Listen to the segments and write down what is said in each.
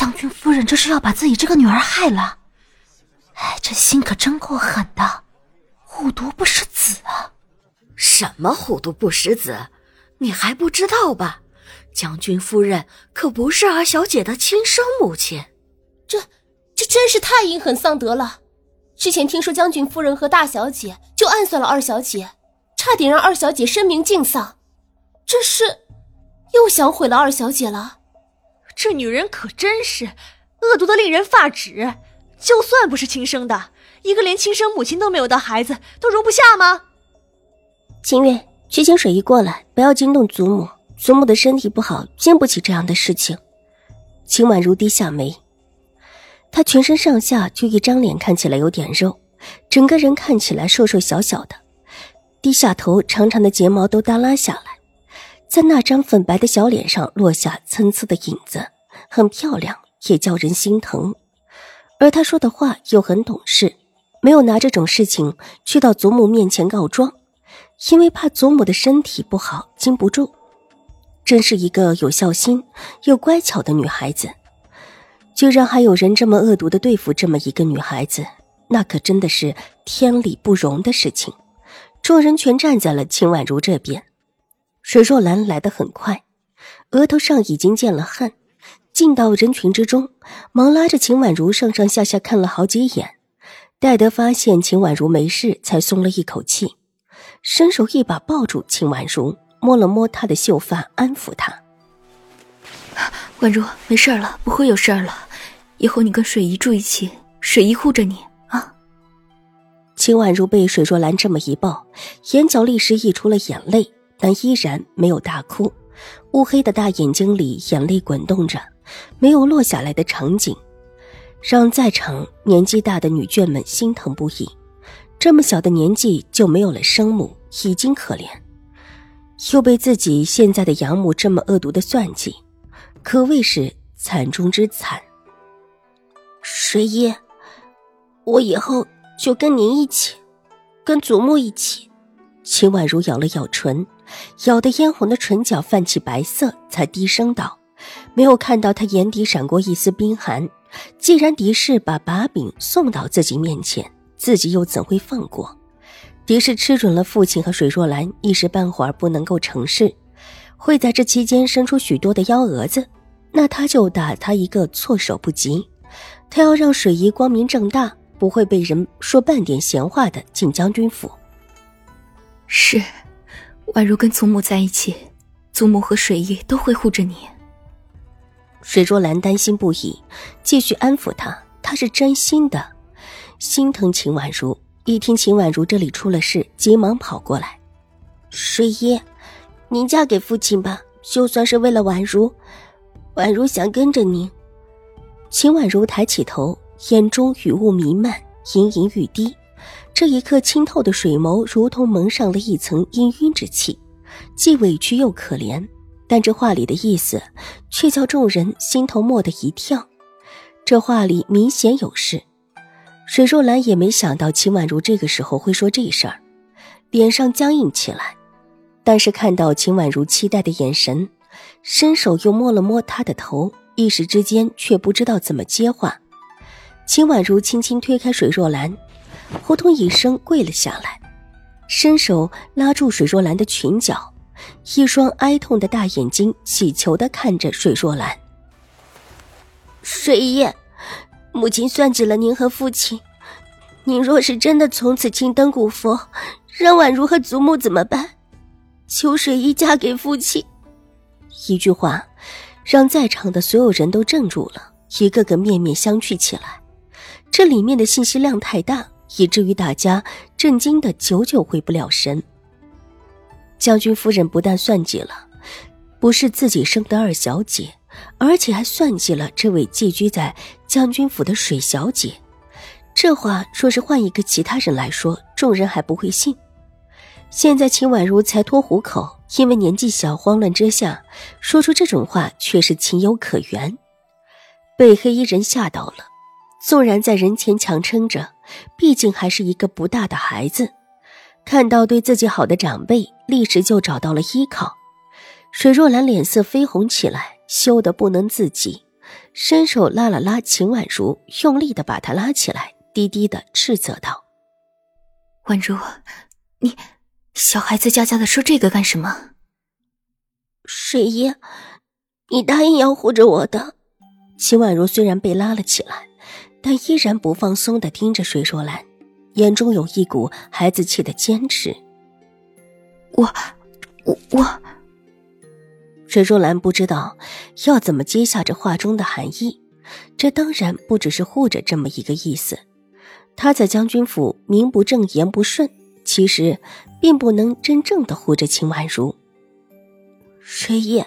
将军夫人这是要把自己这个女儿害了，哎，这心可真够狠的，虎毒不食子啊！什么虎毒不食子？你还不知道吧？将军夫人可不是二小姐的亲生母亲。这，这真是太阴狠丧德了！之前听说将军夫人和大小姐就暗算了二小姐，差点让二小姐声名尽丧，这是又想毁了二小姐了。这女人可真是恶毒的令人发指！就算不是亲生的，一个连亲生母亲都没有的孩子都容不下吗？秦月，去请水姨过来，不要惊动祖母。祖母的身体不好，经不起这样的事情。秦婉如低下眉，她全身上下就一张脸看起来有点肉，整个人看起来瘦瘦小小的，低下头，长长的睫毛都耷拉下来。在那张粉白的小脸上落下参差的影子，很漂亮，也叫人心疼。而他说的话又很懂事，没有拿这种事情去到祖母面前告状，因为怕祖母的身体不好经不住。真是一个有孝心又乖巧的女孩子。居然还有人这么恶毒的对付这么一个女孩子，那可真的是天理不容的事情。众人全站在了秦婉如这边。水若兰来得很快，额头上已经见了汗，进到人群之中，忙拉着秦婉如上上下下看了好几眼，戴德发现秦婉如没事，才松了一口气，伸手一把抱住秦婉如，摸了摸她的秀发，安抚她：“婉如，没事了，不会有事了。以后你跟水姨住一起，水姨护着你啊。”秦婉如被水若兰这么一抱，眼角立时溢出了眼泪。但依然没有大哭，乌黑的大眼睛里眼泪滚动着，没有落下来的场景，让在场年纪大的女眷们心疼不已。这么小的年纪就没有了生母，已经可怜，又被自己现在的养母这么恶毒的算计，可谓是惨中之惨。水姨，我以后就跟您一起，跟祖母一起。秦婉如咬了咬唇。咬得嫣红的唇角泛起白色，才低声道：“没有看到他眼底闪过一丝冰寒。既然狄氏把把柄送到自己面前，自己又怎会放过？狄氏吃准了父亲和水若兰一时半会儿不能够成事，会在这期间生出许多的幺蛾子，那他就打他一个措手不及。他要让水姨光明正大，不会被人说半点闲话的进将军府。是。”宛如跟祖母在一起，祖母和水姨都会护着你。水若兰担心不已，继续安抚她。她是真心的，心疼秦婉如。一听秦婉如这里出了事，急忙跑过来：“水姨，您嫁给父亲吧，就算是为了婉如。婉如想跟着您。”秦婉如抬起头，眼中雨雾弥漫，盈盈欲滴。这一刻，清透的水眸如同蒙上了一层氤氲之气，既委屈又可怜。但这话里的意思，却叫众人心头蓦地一跳。这话里明显有事。水若兰也没想到秦婉如这个时候会说这事儿，脸上僵硬起来。但是看到秦婉如期待的眼神，伸手又摸了摸她的头，一时之间却不知道怎么接话。秦婉如轻轻推开水若兰。扑通一声跪了下来，伸手拉住水若兰的裙角，一双哀痛的大眼睛乞求的看着水若兰。水姨，母亲算计了您和父亲，您若是真的从此青灯古佛，让婉如和祖母怎么办？求水姨嫁给父亲。一句话，让在场的所有人都怔住了，一个个面面相觑起来。这里面的信息量太大。以至于大家震惊的久久回不了神。将军夫人不但算计了不是自己生的二小姐，而且还算计了这位寄居在将军府的水小姐。这话若是换一个其他人来说，众人还不会信。现在秦婉如才脱虎口，因为年纪小，慌乱之下说出这种话，却是情有可原。被黑衣人吓到了，纵然在人前强撑着，毕竟还是一个不大的孩子。看到对自己好的长辈，立时就找到了依靠。水若兰脸色绯红起来，羞得不能自己，伸手拉了拉秦婉如，用力的把她拉起来，低低的斥责道：“婉如，你小孩子家家的说这个干什么？”水姨，你答应要护着我的。秦婉如虽然被拉了起来，但依然不放松的盯着水若兰。眼中有一股孩子气的坚持。我，我，我。水若兰不知道要怎么接下这话中的含义。这当然不只是护着这么一个意思。他在将军府名不正言不顺，其实并不能真正的护着秦婉如。水爷，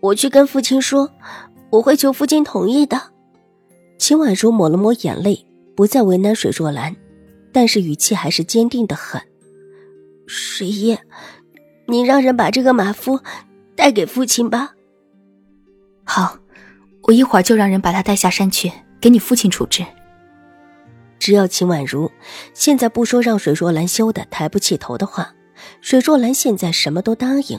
我去跟父亲说，我会求父亲同意的。秦婉如抹了抹眼泪，不再为难水若兰。但是语气还是坚定的很。水爷，你让人把这个马夫带给父亲吧。好，我一会儿就让人把他带下山去，给你父亲处置。只要秦婉如现在不说让水若兰羞得抬不起头的话，水若兰现在什么都答应。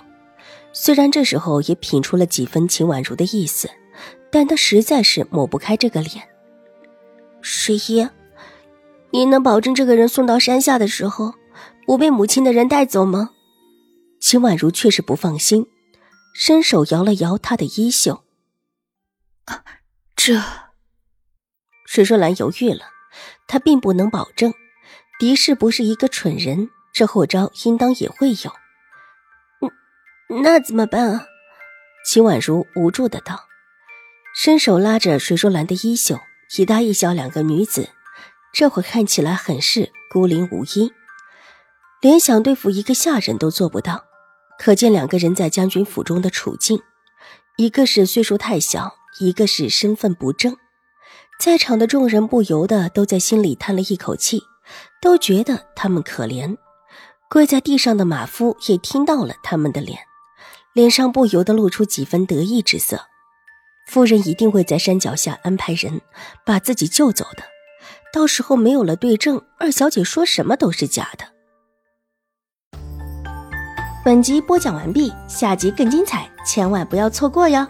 虽然这时候也品出了几分秦婉如的意思，但他实在是抹不开这个脸。水爷。你能保证这个人送到山下的时候，不被母亲的人带走吗？秦婉如却是不放心，伸手摇了摇他的衣袖。啊，这……水若兰犹豫了，她并不能保证。狄氏不是一个蠢人，这后招应当也会有。嗯，那怎么办啊？秦婉如无助的道，伸手拉着水若兰的衣袖，一大一小两个女子。这会看起来很是孤零无依，连想对付一个下人都做不到，可见两个人在将军府中的处境。一个是岁数太小，一个是身份不正。在场的众人不由得都在心里叹了一口气，都觉得他们可怜。跪在地上的马夫也听到了他们的脸，脸上不由得露出几分得意之色。夫人一定会在山脚下安排人把自己救走的。到时候没有了对证，二小姐说什么都是假的。本集播讲完毕，下集更精彩，千万不要错过哟。